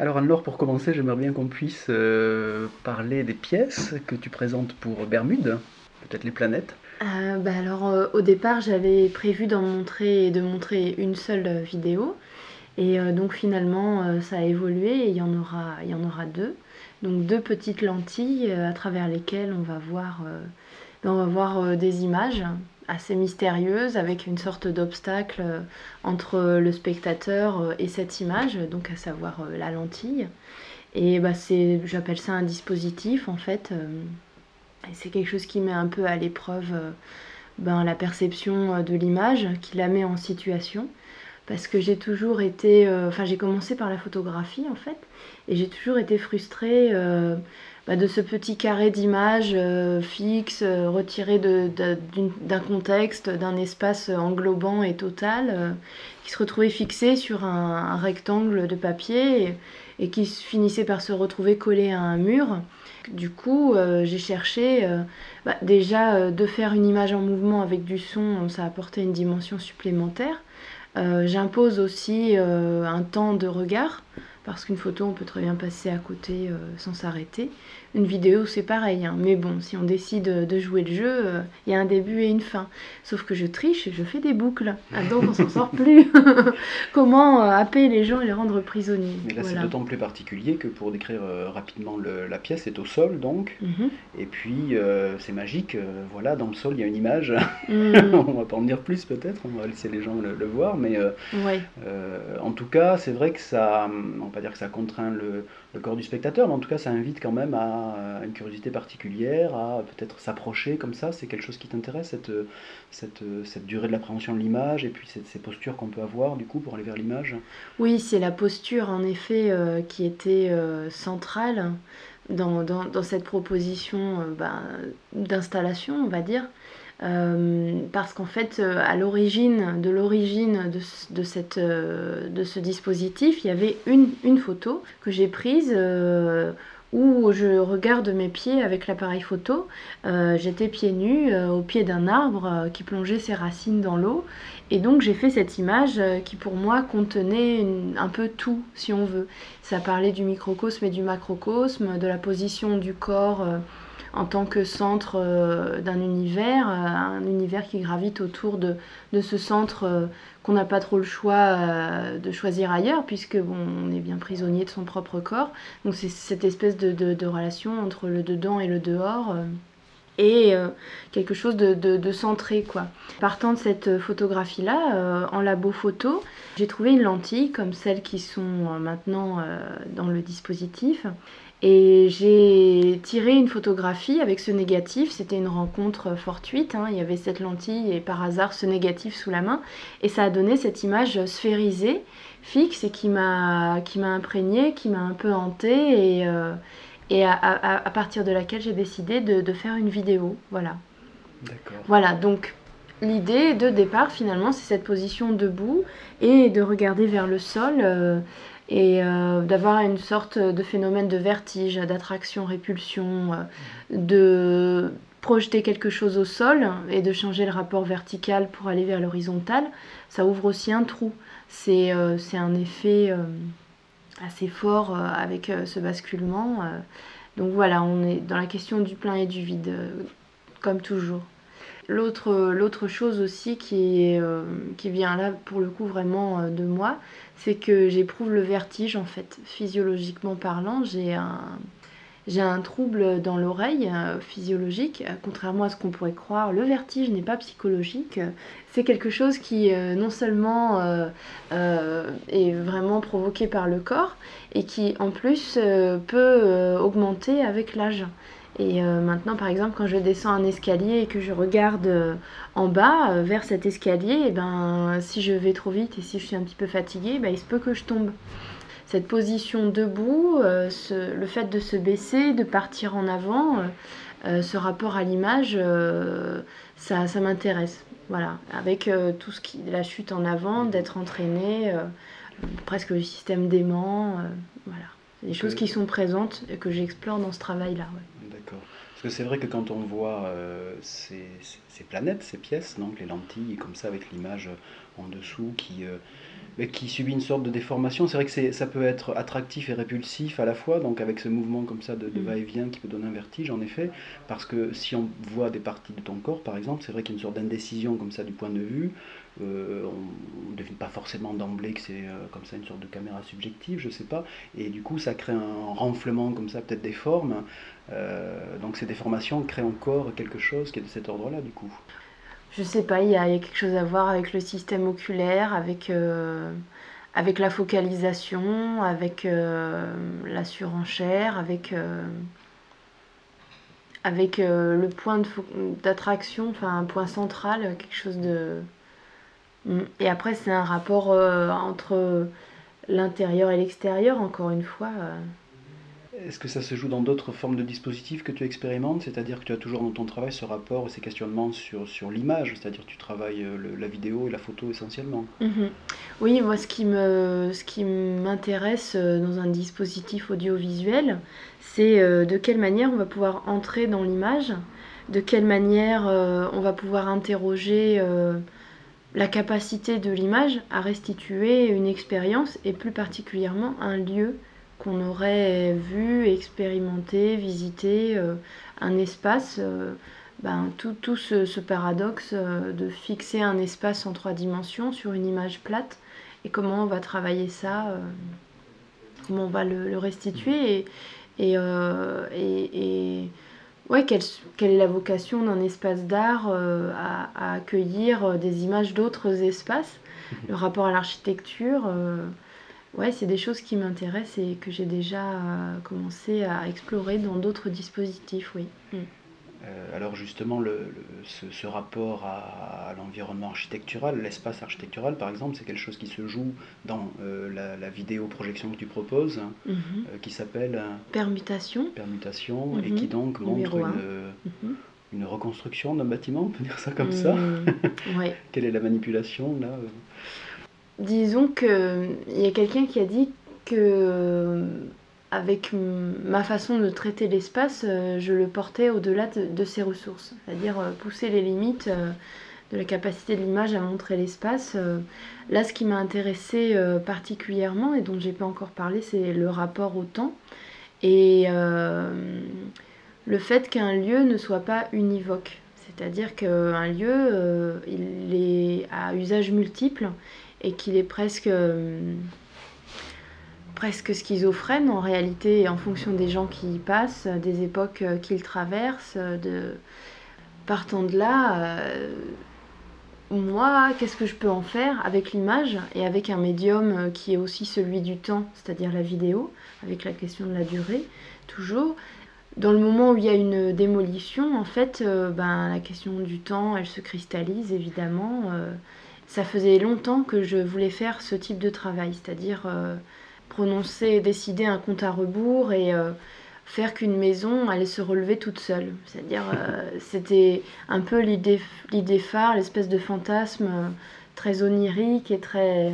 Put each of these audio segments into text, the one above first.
Alors Anne-Laure, pour commencer, j'aimerais bien qu'on puisse euh, parler des pièces que tu présentes pour Bermude, peut-être les planètes. Euh, bah alors euh, au départ j'avais prévu d'en montrer de montrer une seule vidéo. Et donc finalement ça a évolué et il y en aura deux. Donc deux petites lentilles à travers lesquelles on va voir des images assez mystérieuse avec une sorte d'obstacle euh, entre le spectateur euh, et cette image, donc à savoir euh, la lentille. Et bah, c'est, j'appelle ça un dispositif en fait. c'est quelque chose qui met un peu à l'épreuve ben, la perception de l'image, qui la met en situation. Parce que j'ai toujours été. Enfin, j'ai commencé par la photographie en fait. Et j'ai toujours été frustrée bah, de ce petit carré d'image euh, fixe, euh, retiré d'un contexte, d'un espace englobant et total, euh, qui se retrouvait fixé sur un, rectangle de papier et, qui finissait par se retrouver collé à un mur. Du coup, j'ai cherché bah, déjà de faire une image en mouvement avec du son, ça apportait une dimension supplémentaire. J'impose aussi un temps de regard parce qu'une photo, on peut très bien passer à côté euh, sans s'arrêter. Une vidéo, c'est pareil. Hein. Mais bon, si on décide de jouer le jeu, euh, il y a un début et une fin. Sauf que je triche et je fais des boucles. Ah, donc on s'en sort plus. Comment euh, happer les gens et les rendre prisonniers? Mais là, c'est d'autant plus particulier que pour décrire rapidement la pièce, c'est au sol donc. Mhm. Et puis, c'est magique. voilà, dans le sol, il y a une image. Mhm. on va pas en dire plus peut-être. On va laisser les gens le, voir. Mais en tout cas, c'est vrai que ça va pas dire que ça contraint le, corps du spectateur, mais en tout cas ça invite quand même à, une curiosité particulière, à peut-être s'approcher comme ça. C'est quelque chose qui t'intéresse, cette, cette, cette, durée de l'appréhension de l'image et puis ces postures qu'on peut avoir du coup pour aller vers l'image? Oui, c'est la posture en effet euh, qui était euh, centrale dans, dans, dans, cette proposition euh, ben, d'installation, on va dire. Euh, parce qu'en fait, euh, à l'origine, de l'origine de, de, cette, euh, de ce dispositif, il y avait une, une photo que j'ai prise où je regarde mes pieds avec l'appareil photo. J'étais pieds nus au pied d'un arbre qui plongeait ses racines dans l'eau. Et donc j'ai fait cette image qui pour moi contenait un peu tout, si on veut. Ça parlait du microcosme et du macrocosme, de la position du corps en tant que centre euh, d'un univers, euh, un univers qui gravite autour de, ce centre euh, qu'on n'a pas trop le choix de choisir ailleurs, puisque bon, on est bien prisonnier de son propre corps. Donc c'est cette espèce de, relation entre le dedans et le dehors. et quelque chose de, centré quoi. Partant de cette photographie là, en labo photo, j'ai trouvé une lentille comme celles qui sont maintenant dans le dispositif et j'ai tiré une photographie avec ce négatif. C'était une rencontre fortuite. Hein. Il y avait cette lentille et par hasard ce négatif sous la main. Et ça a donné cette image sphérisée, fixe et qui m'a imprégnée, qui m'a un peu hantée et, euh, et à, à, partir de laquelle j'ai décidé de, de, faire une vidéo. Voilà. D'accord. Voilà, donc l'idée de départ finalement c'est cette position debout et de regarder vers le sol. Euh, et euh, d'avoir une sorte de phénomène de vertige, d'attraction-répulsion, euh, de projeter quelque chose au sol et de changer le rapport vertical pour aller vers l'horizontal, ça ouvre aussi un trou. C'est euh, un effet assez fort avec ce basculement. donc voilà, on est dans la question du plein et du vide, comme toujours. L'autre chose aussi qui, qui vient là pour le coup vraiment de moi, c'est que j'éprouve le vertige en fait, physiologiquement parlant. J'ai un, trouble dans l'oreille euh, physiologique, euh, contrairement à ce qu'on pourrait croire. Le vertige n'est pas psychologique, c'est quelque chose qui euh, non seulement est vraiment provoqué par le corps et qui en plus peut augmenter avec l'âge. Et euh, maintenant, par exemple, quand je descends un escalier et que je regarde euh, en bas euh, vers cet escalier, et eh ben, si je vais trop vite et si je suis un petit peu fatiguée, ben, il se peut que je tombe. Cette position debout, le fait de se baisser, de partir en avant, ce rapport à l'image, ça, ça m'intéresse. Voilà, avec tout ce qui, la chute en avant, d'être entraîné, presque le système d'aimant, voilà. Des choses qui sont présentes et que j'explore dans ce travail-là. Parce que c'est vrai que quand on voit euh, ces, planètes, ces pièces, donc les lentilles comme ça avec l'image en dessous qui, euh, qui subit une sorte de déformation. C'est vrai que ça peut être attractif et répulsif à la fois, donc avec ce mouvement comme ça de, mm. va-et-vient qui peut donner un vertige en effet, parce que si on voit des parties de ton corps par exemple, c'est vrai qu'il y a une sorte d'indécision comme ça du point de vue. Euh, on ne devine pas forcément d'emblée que c'est euh, comme ça une sorte de caméra subjective, je sais pas, et du coup ça crée un renflement comme ça, peut-être des formes. Euh, donc ces déformations créent encore quelque chose qui est de cet ordre-là du coup je sais pas, il y, a quelque chose à voir avec le système oculaire, avec, euh, avec la focalisation, avec euh, la surenchère, avec, euh, avec le point d'attraction, enfin un point central, quelque chose de... Et après, c'est un rapport entre l'intérieur et l'extérieur, encore une fois. Est-ce que ça se joue dans d'autres formes de dispositifs que tu expérimentes? C'est-à-dire que tu as toujours dans ton travail ce rapport et ces questionnements sur, sur l'image, c'est-à-dire que tu travailles euh, la vidéo et la photo essentiellement mhm. Oui, moi ce qui, ce qui m'intéresse euh, dans un dispositif audiovisuel, c'est euh, de quelle manière on va pouvoir entrer dans l'image, de quelle manière on va pouvoir interroger la capacité de l'image à restituer une expérience et plus particulièrement un lieu qu'on aurait vu, expérimenté, visité euh, un espace, euh, ben, tout, ce, paradoxe euh, de fixer un espace en trois dimensions sur une image plate et comment on va travailler ça, comment on va le, restituer et, et, ouais, quelle, est la vocation d'un espace d'art à, accueillir des images d'autres espaces, le rapport à l'architecture. Ouais, c'est des choses qui m'intéressent et que j'ai déjà euh, commencé à explorer dans d'autres dispositifs, oui. Mm. Euh, alors justement, le, ce, rapport à, l'environnement architectural, l'espace architectural par exemple, c'est quelque chose qui se joue dans euh, la, vidéo projection que tu proposes, mm-hmm. qui s'appelle Permutation. Permutation, et qui mm-hmm. donc montre une, mm-hmm. une, reconstruction d'un bâtiment, on peut dire ça comme ça. Mm. Ouais. Quelle est la manipulation là disons qu'il y a quelqu'un qui a dit que avec ma façon de traiter l'espace, euh, je le portais au-delà de, ses ressources, c'est-à-dire euh, pousser les limites euh, de la capacité de l'image à montrer l'espace. Là, ce qui m'a intéressé particulièrement et dont j'ai pas encore parlé, c'est le rapport au temps et le fait qu'un lieu ne soit pas univoque. C'est-à-dire qu'un lieu, il est à usage multiple et qu'il est presque, euh, presque schizophrène en réalité en fonction des gens qui y passent, des époques euh, qu'il traverse. Partant de là, euh, moi, qu'est-ce que je peux en faire avec l'image et avec un médium qui est aussi celui du temps, c'est-à-dire la vidéo, avec la question de la durée, toujours dans le moment où il y a une démolition, en fait, ben, la question du temps, elle se cristallise évidemment ça faisait longtemps que je voulais faire ce type de travail, c'est-à-dire euh, prononcer, décider un compte à rebours et euh, faire qu'une maison allait se relever toute seule. C'est-à-dire, euh, c'était un peu l'idée, phare, l'espèce de fantasme très onirique et très,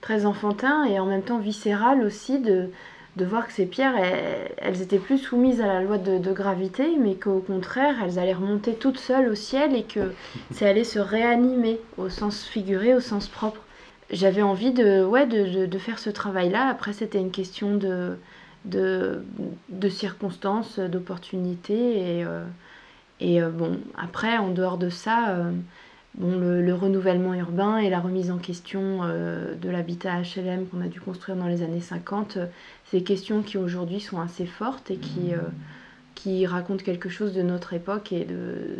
très enfantin et en même temps viscéral aussi de de voir que ces pierres, elles, étaient plus soumises à la loi de, gravité, mais qu'au contraire, elles allaient remonter toutes seules au ciel et que ça allait se réanimer au sens figuré, au sens propre. J'avais envie de, ouais, de, faire ce travail-là. Après, c'était une question de, de, circonstances, d'opportunités. Et, euh, et euh, bon, après, en dehors de ça, euh, bon, le, renouvellement urbain et la remise en question de l'habitat HLM qu'on a dû construire dans les années 50, ces questions qui aujourd'hui sont assez fortes et qui, euh, qui racontent quelque chose de notre époque et de,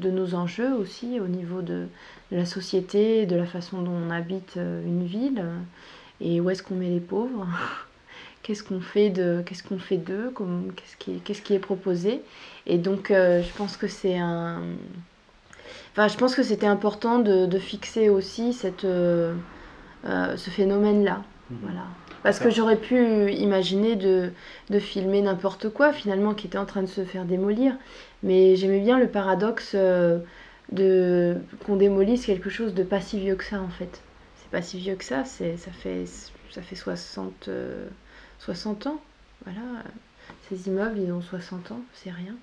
de, nos enjeux aussi au niveau de, la société, de la façon dont on habite euh, une ville. Et où est-ce qu'on met les pauvres? qu'est-ce qu'on fait de qu'est-ce qu'on fait d'eux? Qu'est-ce qui, qu'est-ce qui est proposé? Et donc euh, je pense que c'est un enfin je pense que c'était important de, fixer aussi cette ce phénomène là mmh. voilà parce que j'aurais pu imaginer de, filmer n'importe quoi finalement qui était en train de se faire démolir. Mais j'aimais bien le paradoxe euh, de qu'on démolisse quelque chose de pas si vieux que ça en fait. C'est pas si vieux que ça, c'est ça fait ça fait 60 60 euh, ans. Voilà, ces immeubles ils ont 60 ans, c'est rien.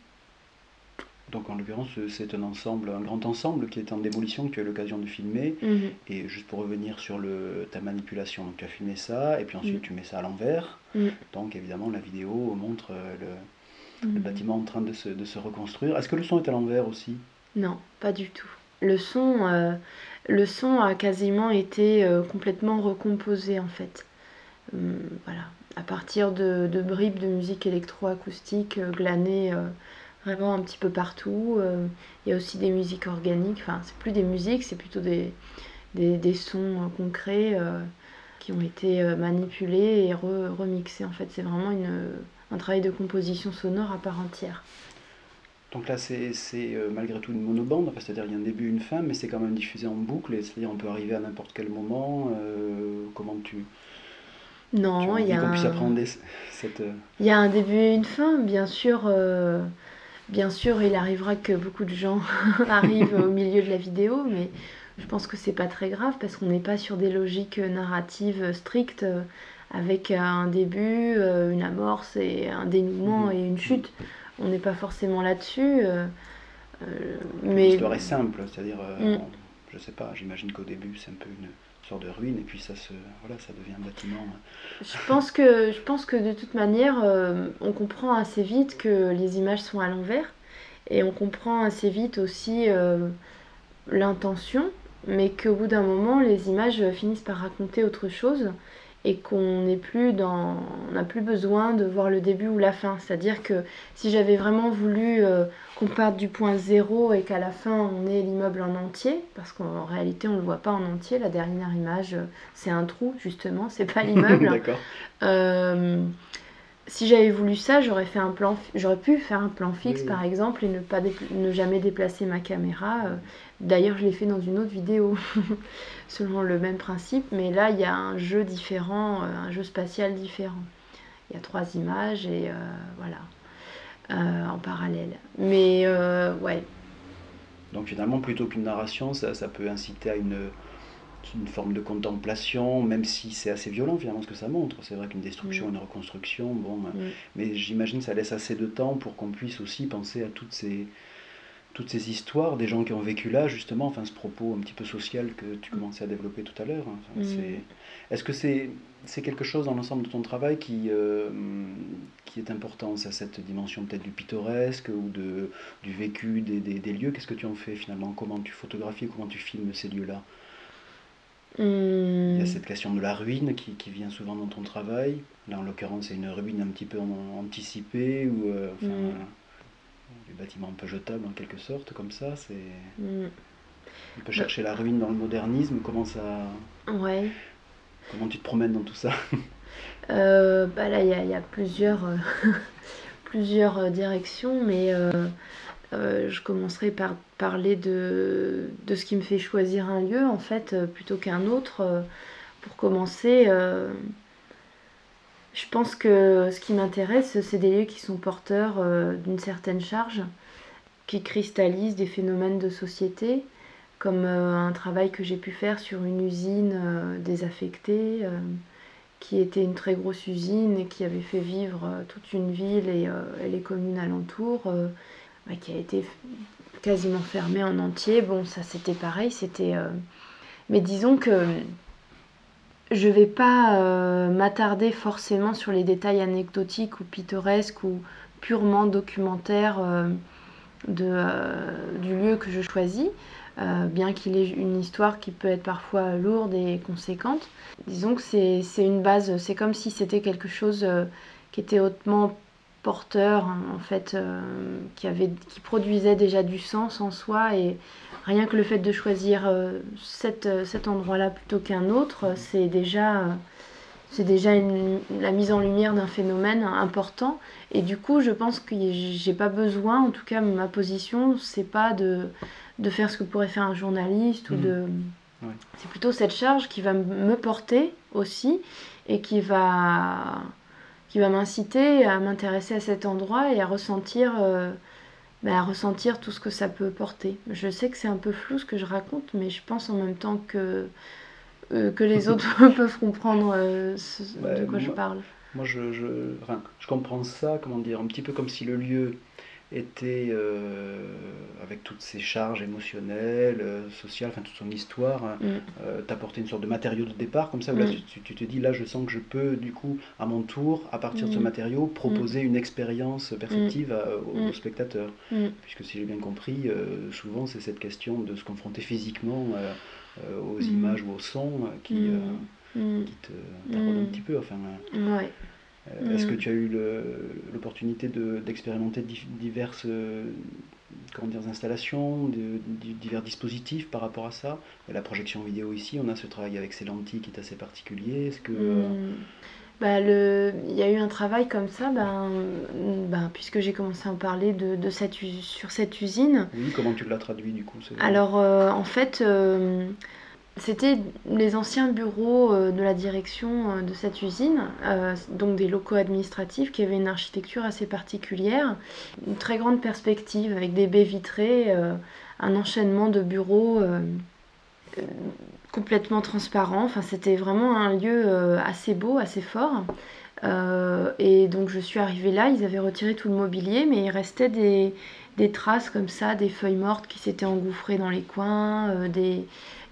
Donc en l'occurrence, c'est un ensemble, un grand ensemble qui est en démolition que tu as eu l'occasion de filmer. Mhm. Et juste pour revenir sur le, ta manipulation, donc tu as filmé ça, et puis ensuite Mhm. tu mets ça à l'envers. Mhm. Donc évidemment, la vidéo montre euh, le, le bâtiment en train de se, de se reconstruire. Est-ce que le son est à l'envers aussi? Non, pas du tout. Le son, euh, le son a quasiment été euh, complètement recomposé en fait. Hum, voilà, à partir de, de bribes de musique électroacoustique glanées euh, vraiment un petit peu partout. Euh, Il y a aussi des musiques organiques, enfin c'est plus des musiques, c'est plutôt des, des, des sons euh, concrets euh, qui ont été manipulés et re- remixés. En fait, c'est vraiment une, un travail de composition sonore à part entière. Donc là, c'est euh, malgré tout une monobande, enfin, c'est-à-dire il y a un début et une fin, mais c'est quand même diffusé en boucle, c'est-à-dire on peut arriver à n'importe quel moment. euh, comment tu, Non, il y a qu'on puisse un- appréhender cette... Il y a un début et une fin, bien sûr. euh, bien sûr, il arrivera que beaucoup de gens arrivent au milieu de la vidéo, mais je pense que c'est pas très grave parce qu'on n'est pas sur des logiques narratives strictes euh, avec un début, euh, une amorce et un dénouement Mhm. et une chute. On n'est pas forcément là-dessus. euh, euh, mais L'histoire est simple, c'est-à-dire, euh, Mm. je sais pas, j'imagine qu'au début c'est un peu une de et puis ça devient un bâtiment. Je pense que, je pense que de toute manière, euh, on comprend assez vite que les images sont à l'envers et on comprend assez vite aussi euh, l'intention, mais qu'au bout d'un moment, les images finissent par raconter autre chose et qu'on n'est plus dans, on n'a plus besoin de voir le début ou la fin. C'est-à-dire que si j'avais vraiment voulu euh, qu'on parte du point zéro et qu'à la fin on ait l'immeuble en entier, parce qu'en réalité on le voit pas en entier, la dernière image euh, c'est un trou justement, c'est pas l'immeuble. Euh, si j'avais voulu ça, j'aurais fait un plan, j'aurais pu faire un plan fixe Oui, par exemple et ne pas ne jamais déplacer ma caméra. Euh, D'ailleurs, je l'ai fait dans une autre vidéo selon le même principe, mais là il y a un jeu différent, euh, un jeu spatial différent. Il y a trois images et euh, voilà euh, en parallèle. Mais euh, ouais, Donc finalement, plutôt qu'une narration, ça, ça peut inciter à une, une forme de contemplation, même si c'est assez violent finalement ce que ça montre. C'est vrai qu'une destruction, Mm. une reconstruction, bon, euh, Mm. mais j'imagine que ça laisse assez de temps pour qu'on puisse aussi penser à toutes ces, toutes ces histoires des gens qui ont vécu là, justement, enfin ce propos un petit peu social que tu commençais à développer tout à l'heure. hein. Enfin, Mm. c'est- Est-ce que c'est c'est quelque chose dans l'ensemble de ton travail qui, euh, qui est important, ça, cette dimension peut-être du pittoresque ou de, du vécu des, des- des lieux? Qu'est-ce que tu en fais finalement? Comment tu photographies, comment tu filmes ces lieux-là? Il y a Hum, cette question de la ruine qui, qui vient souvent dans ton travail. Là, en l'occurrence, c'est une ruine un petit peu anticipée ou euh, enfin, Mm. euh, des bâtiments un peu jetables en quelque sorte, comme ça. C'est hum, on peut chercher la ruine dans le modernisme. Comment ça, ouais. comment tu te promènes dans tout ça? Euh, bah là, il y a, il y a plusieurs, euh, plusieurs directions, mais euh, euh, je commencerai par parler de, ce qui me fait choisir un lieu, en fait, euh, plutôt qu'un autre. Euh, Pour commencer, je pense que ce qui m'intéresse, c'est des lieux qui sont porteurs d'une certaine charge, qui cristallisent des phénomènes de société, comme un travail que j'ai pu faire sur une usine désaffectée. qui était une très grosse usine et qui avait fait vivre toute une ville et, et les communes alentours, qui a été quasiment fermée en entier. Bon, ça c'était pareil, c'était. euh, Mais disons que je vais pas euh, m'attarder forcément sur les détails anecdotiques ou pittoresques ou purement documentaires euh, du lieu que je choisis. bien qu'il ait une histoire qui peut être parfois lourde et conséquente. Disons que c'est une base, c'est comme si c'était quelque chose qui était hautement porteur, hein, en fait, euh, qui, avait, qui produisait déjà du sens en soi. Et rien que le fait de choisir euh, cet, euh, cet endroit-là plutôt qu'un autre, c'est déjà, c'est déjà une- la mise en lumière d'un phénomène important. Et du coup, je pense que j'ai pas besoin, en tout cas, ma position, c'est pas de, de faire ce que pourrait faire un journaliste ou Mhm. de. Ouais. C'est plutôt cette charge qui va me porter aussi et qui va, qui va m'inciter à m'intéresser à cet endroit et à ressentir, euh, ben, à ressentir tout ce que ça peut porter. Je sais que c'est un peu flou ce que je raconte, mais je pense en même temps que, euh, que les autres peuvent comprendre euh, ce- Ouais, de quoi je parle. Moi, je, je, enfin, je comprends ça, comment dire, un petit peu comme si le lieu était, avec toutes ses charges émotionnelles, sociales, enfin toute son histoire, mm. t'apporter une sorte de matériau de départ comme ça, où là mm. tu, te dis, là je sens que je peux du coup, à mon tour, à partir de ce mm. matériau, proposer une expérience perceptive au, spectateur. Puisque si j'ai bien compris, souvent c'est cette question de se confronter physiquement aux images ou au son qui qui te un petit peu. Enfin, ouais. Euh, est-ce que tu as eu l'opportunité d'expérimenter diverses euh, comment dire, installations, de, divers dispositifs par rapport à ça? La projection vidéo ici, on a ce travail avec ces lentilles qui est assez particulier. Est-ce que hmm. bah, le... Il y a eu un travail comme ça, ben, ben, puisque j'ai commencé à en parler de, de cette, sur cette usine. Oui, comment tu l'as traduit du coup Alors, euh, en fait, c'était les anciens bureaux euh, de la direction euh, de cette usine, euh, donc des locaux administratifs qui avaient une architecture assez particulière, une très grande perspective avec des baies vitrées, un enchaînement de bureaux complètement transparents. Enfin, c'était vraiment un lieu assez beau, assez fort. et donc je suis arrivée là, ils avaient retiré tout le mobilier, mais il restait des, des traces comme ça, des feuilles mortes qui s'étaient engouffrées dans les coins, des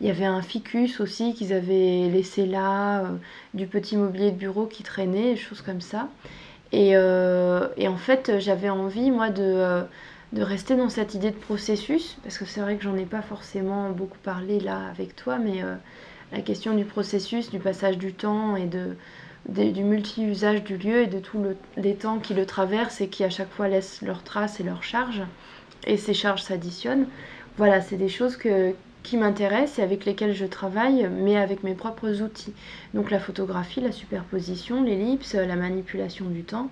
il y avait un ficus aussi qu'ils avaient laissé là, euh, du petit mobilier de bureau qui traînait, des choses comme ça. Et, euh, en fait, j'avais envie, moi, de, euh, de, rester dans cette idée de processus, parce que c'est vrai que j'en ai pas forcément beaucoup parlé là avec toi, mais la question du processus, du passage du temps et de, du multi-usage du lieu et de tous les temps qui le traversent et qui à chaque fois laissent leurs traces et leurs charges, et ces charges s'additionnent. Voilà, c'est des choses qui m'intéressent et avec lesquels je travaille, mais avec mes propres outils. Donc la photographie, la superposition, l'ellipse, la manipulation du temps.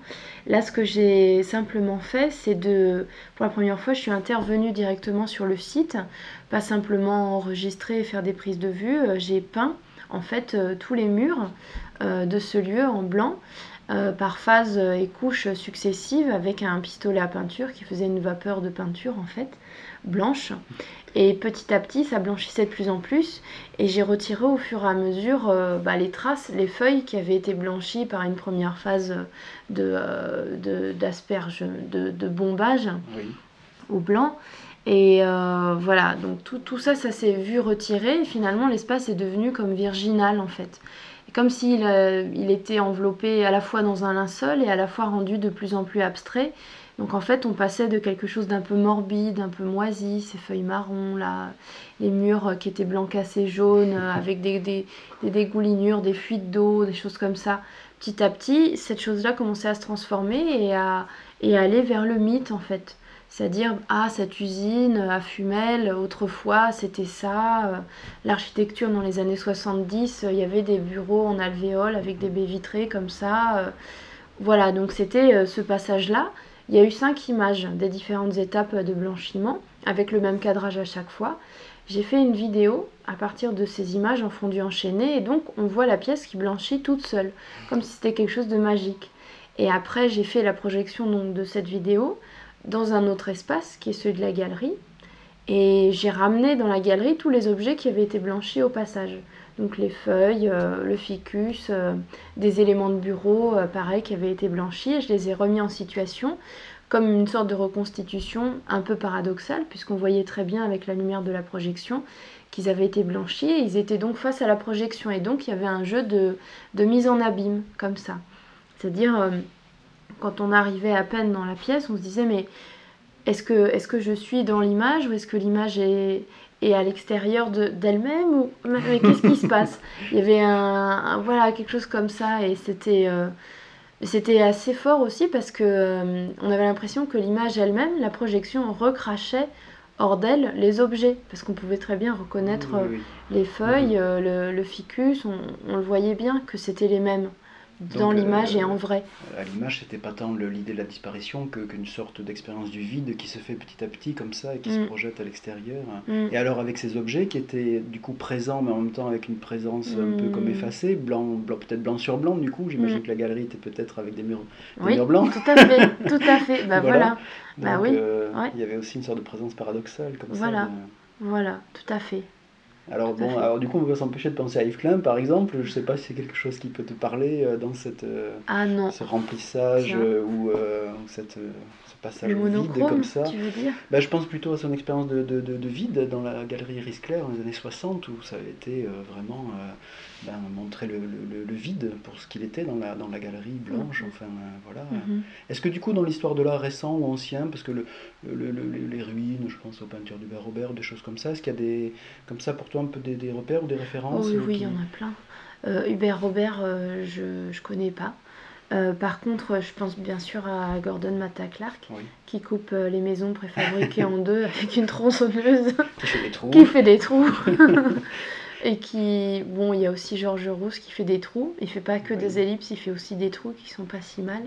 Là, ce que j'ai simplement fait, c'est de, pour la première fois, je suis intervenue directement sur le site, pas simplement enregistrer et faire des prises de vue. Euh, j'ai peint en fait euh, tous les murs euh, de ce lieu en blanc. par phase et couches successives avec un pistolet à peinture qui faisait une vapeur de peinture en fait blanche et petit à petit, ça blanchissait de plus en plus. Et j'ai retiré au fur et à mesure euh, bah, les traces, les feuilles qui avaient été blanchies par une première phase de, euh, d'asperge, de, bombage au blanc. Et euh, voilà, donc tout, tout, ça, ça s'est vu retirer. Et finalement, l'espace est devenu comme virginal en fait. Comme s'il il était enveloppé à la fois dans un linceul et à la fois rendu de plus en plus abstrait. Donc en fait, on passait de quelque chose d'un peu morbide, un peu moisi, ces feuilles marron, là, les murs qui étaient blancs cassés jaunes, avec des, des, dégoulinures, des fuites d'eau, des choses comme ça. Petit à petit, cette chose-là commençait à se transformer et à, et aller vers le mythe en fait. C'est-à-dire, ah, cette usine à Fumel, autrefois, c'était ça. L'architecture dans les années 70, il y avait des bureaux en alvéole avec des baies vitrées comme ça. Voilà, donc c'était euh, ce passage-là. Il y a eu cinq images des différentes étapes de blanchiment, avec le même cadrage à chaque fois. J'ai fait une vidéo à partir de ces images en fondu enchaîné, et donc on voit la pièce qui blanchit toute seule, comme si c'était quelque chose de magique. Et après, j'ai fait la projection donc, de cette vidéo dans un autre espace, qui est celui de la galerie, et j'ai ramené dans la galerie tous les objets qui avaient été blanchis au passage. Donc les feuilles, euh, le ficus, euh, des éléments de bureau, euh, pareil, qui avaient été blanchis. Et je les ai remis en situation comme une sorte de reconstitution un peu paradoxale, puisqu'on voyait très bien avec la lumière de la projection qu'ils avaient été blanchis. Et ils étaient donc face à la projection. Et donc il y avait un jeu de, mise en abîme, comme ça. C'est-à-dire, quand on arrivait à peine dans la pièce, on se disait, mais est-ce que, est que je suis dans l'image ou est-ce que l'image est, et à l'extérieur d'elle-même ou mais qu'est-ce qui se passe? Il y avait un, voilà quelque chose comme ça et c'était euh, c'était assez fort aussi parce que euh, on avait l'impression que l'image elle-même, la projection recrachait hors d'elle les objets parce qu'on pouvait très bien reconnaître les feuilles, euh, le, ficus, on, le voyait bien que c'était les mêmes dans l'image et en vrai. À l'image, c'était pas tant l'idée de la disparition qu'une sorte d'expérience du vide qui se fait petit à petit comme ça et qui se mm. projette à l'extérieur. Mm. Et alors avec ces objets qui étaient du coup présents mais en même temps avec une présence un peu comme mm. effacée, blanc, blanc peut-être blanc sur blanc du coup, j'imagine que la galerie était peut-être avec des murs, oui, blancs. Tout à fait, tout à fait. Bah voilà. bah oui. Euh, il y avait aussi une sorte de présence paradoxale comme voilà. ça. Voilà, tout à fait. Alors bon, alors du coup, on va s'empêcher de penser à Yves Klein, par exemple. Je sais pas si c'est quelque chose qui peut te parler euh, dans cette, euh, ah, non. ce remplissage euh, ou, cette, ce passage vide comme ça. Tu veux dire? Bah, je pense plutôt à son expérience de, de, de, vide dans la galerie Risclair dans les années 60, où ça avait été vraiment ben, montrer le, le, le, vide pour ce qu'il était dans la, dans la galerie blanche. Mm-hmm. Enfin, voilà. Mm-hmm. Est-ce que du coup, dans l'histoire de l'art récent ou ancien, parce que le, les ruines, je pense aux peintures d'Hubert Robert, des choses comme ça, est-ce qu'il y a des, comme ça pour toi un peu des, des repères ou des références Oui, oui, il y en a plein. Euh, Hubert Robert, euh, je ne connais pas. Euh, par contre, je pense bien sûr à Gordon Matta Clark, qui coupe les maisons préfabriquées en deux avec une tronçonneuse. Qui fait des trous. Qui fait des trous. Et qui, bon, il y a aussi Georges Rousse qui fait des trous. Il fait pas que des ellipses, il fait aussi des trous qui sont pas si mal.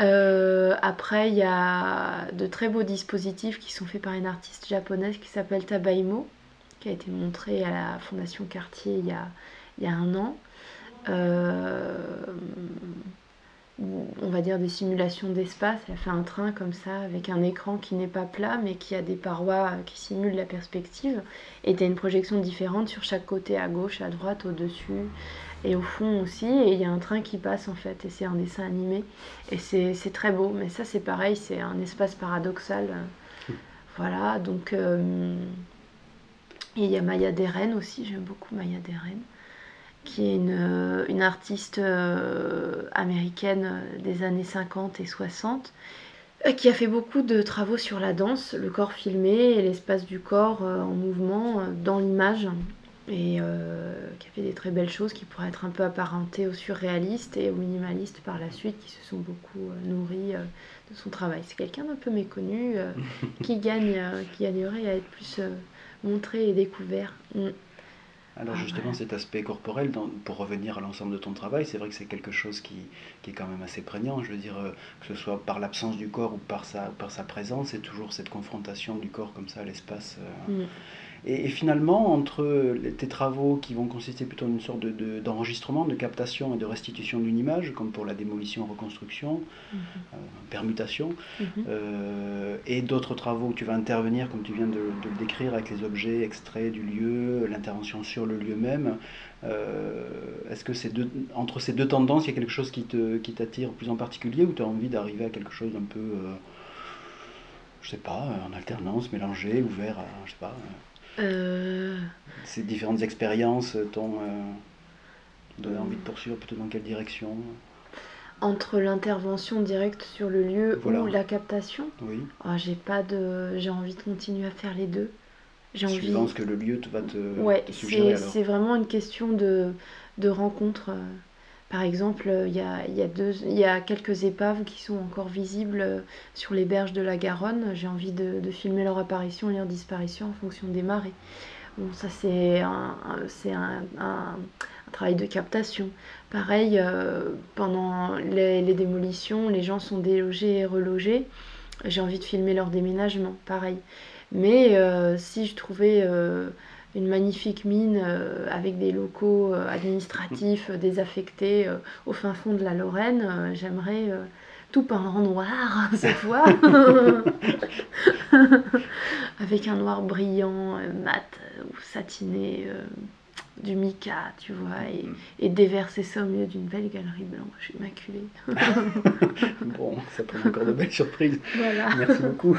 Euh, après, il y a de très beaux dispositifs qui sont faits par une artiste japonaise qui s'appelle Tabaimo, qui a été montrée à la Fondation Cartier il y a, il y a un an. Euh, on va dire des simulations d'espace. Elle a fait un train comme ça avec un écran qui n'est pas plat mais qui a des parois qui simulent la perspective. Et tu as une projection différente sur chaque côté, à gauche, à droite, au-dessus et au fond aussi. Et il y a un train qui passe en fait et c'est un dessin animé. Et c'est très beau. Mais ça c'est pareil, c'est un espace paradoxal. Voilà, donc... Euh, et il y a Maya Deren aussi, j'aime beaucoup Maya Deren qui est une, euh, une artiste euh, américaine euh, des années 50 et 60, qui a fait beaucoup de travaux sur la danse, le corps filmé et l'espace du corps en mouvement dans l'image, et qui a fait des très belles choses qui pourraient être un peu apparentées au surréaliste et au minimaliste par la suite, qui se sont beaucoup nourris de son travail. C'est quelqu'un d'un peu méconnu qui, gagne, qui gagnerait à être plus montré et découvert. Mm. Alors ah, justement, cet aspect corporel, pour revenir à l'ensemble de ton travail, c'est vrai que c'est quelque chose qui, est quand même assez prégnant. Je veux dire, euh, que ce soit par l'absence du corps ou par sa, par sa présence, c'est toujours cette confrontation du corps comme ça à l'espace. Euh, mm. Et, finalement, entre tes travaux qui vont consister plutôt en une sorte d'enregistrement, de, captation et de restitution d'une image, comme pour la démolition, reconstruction, mhm. euh, permutation, mhm. euh, et d'autres travaux où tu vas intervenir, comme tu viens de, le décrire, avec les objets extraits du lieu, l'intervention sur le lieu même, euh, est-ce que c'est entre ces deux tendances, il y a quelque chose qui t'attire qui plus en particulier, ou tu as envie d'arriver à quelque chose d'un peu je sais pas, en alternance, mélangé, ouvert à, je sais pas. Euh, Ces différentes expériences t'ont euh, donné envie de poursuivre plutôt dans quelle direction? Entre l'intervention directe sur le lieu ou la captation? Oui. Ah, j'ai pas de j'ai envie de continuer à faire les deux. J'ai envie. pense que le lieu va te, ouais, c'est vraiment une question de, de rencontre. Euh, par exemple, il y a, quelques épaves qui sont encore visibles euh, sur les berges de la Garonne. J'ai envie de, filmer leur apparition et leur disparition en fonction des marées. Bon, ça c'est un, travail de captation. Pareil, euh, pendant les, démolitions, les gens sont délogés et relogés. J'ai envie de filmer leur déménagement, pareil. Mais euh, si je trouvais une magnifique mine euh, avec des locaux euh, administratifs euh, désaffectés au fin fond de la Lorraine. J'aimerais tout peindre en noir cette fois, avec un noir brillant, mat ou satiné du mica, tu vois, et, mm. et, déverser ça au milieu d'une belle galerie blanche immaculée. bon, ça prend encore de belles surprises. Voilà. Merci beaucoup.